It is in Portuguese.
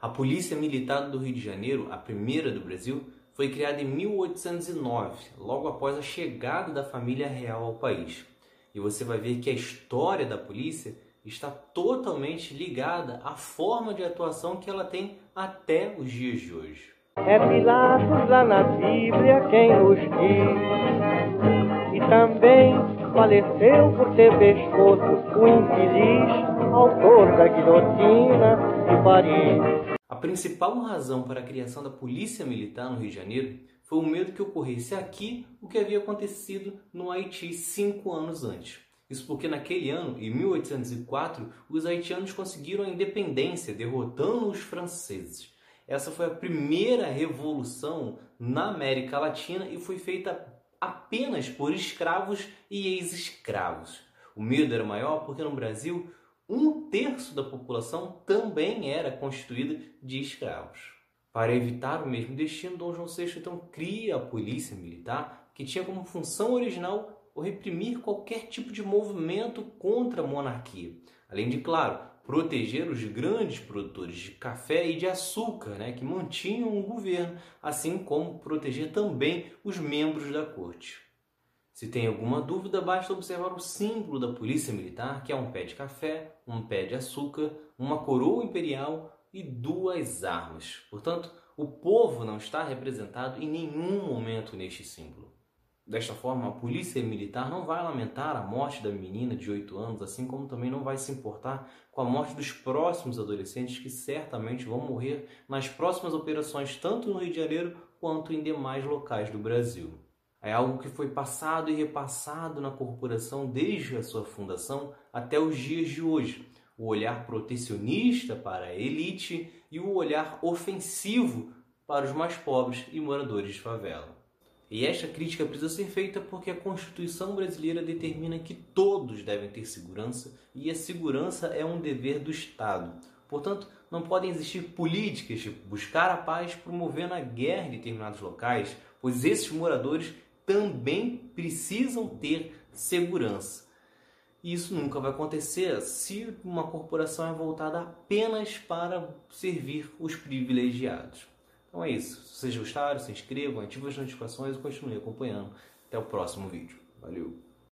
A Polícia Militar do Rio de Janeiro, a primeira do Brasil, foi criada em 1809, logo após a chegada da família real ao país. E você vai ver que a história da polícia está totalmente ligada à forma de atuação que ela tem até os dias de hoje. É Pilatos lá na Bíblia quem nos diz, e também faleceu por ter pescoço o infeliz autor da guilhotina de Paris. A principal razão para a criação da Polícia Militar no Rio de Janeiro foi o medo que ocorresse aqui o que havia acontecido no Haiti cinco anos antes. Isso porque naquele ano, em 1804, os haitianos conseguiram a independência, derrotando os franceses. Essa foi a primeira revolução na América Latina e foi feita apenas por escravos e ex-escravos. O medo era maior porque no Brasil um terço da população também era constituída de escravos. Para evitar o mesmo destino, Dom João VI então cria a polícia militar, que tinha como função original o reprimir qualquer tipo de movimento contra a monarquia, além de, claro, proteger os grandes produtores de café e de açúcar, né, que mantinham o governo, assim como proteger também os membros da corte. Se tem alguma dúvida, basta observar o símbolo da polícia militar, que é um pé de café, um pé de açúcar, uma coroa imperial e duas armas. Portanto, o povo não está representado em nenhum momento neste símbolo. Desta forma, a polícia militar não vai lamentar a morte da menina de 8 anos, assim como também não vai se importar com a morte dos próximos adolescentes que certamente vão morrer nas próximas operações, tanto no Rio de Janeiro quanto em demais locais do Brasil. É algo que foi passado e repassado na corporação desde a sua fundação até os dias de hoje. O olhar protecionista para a elite e o olhar ofensivo para os mais pobres e moradores de favela. E esta crítica precisa ser feita porque a Constituição brasileira determina que todos devem ter segurança e a segurança é um dever do Estado. Portanto, não podem existir políticas de buscar a paz promovendo a guerra em determinados locais, pois esses moradores também precisam ter segurança. Isso nunca vai acontecer se uma corporação é voltada apenas para servir os privilegiados. Então é isso. Se vocês gostaram, se inscrevam, ativem as notificações e continuem acompanhando. Até o próximo vídeo. Valeu!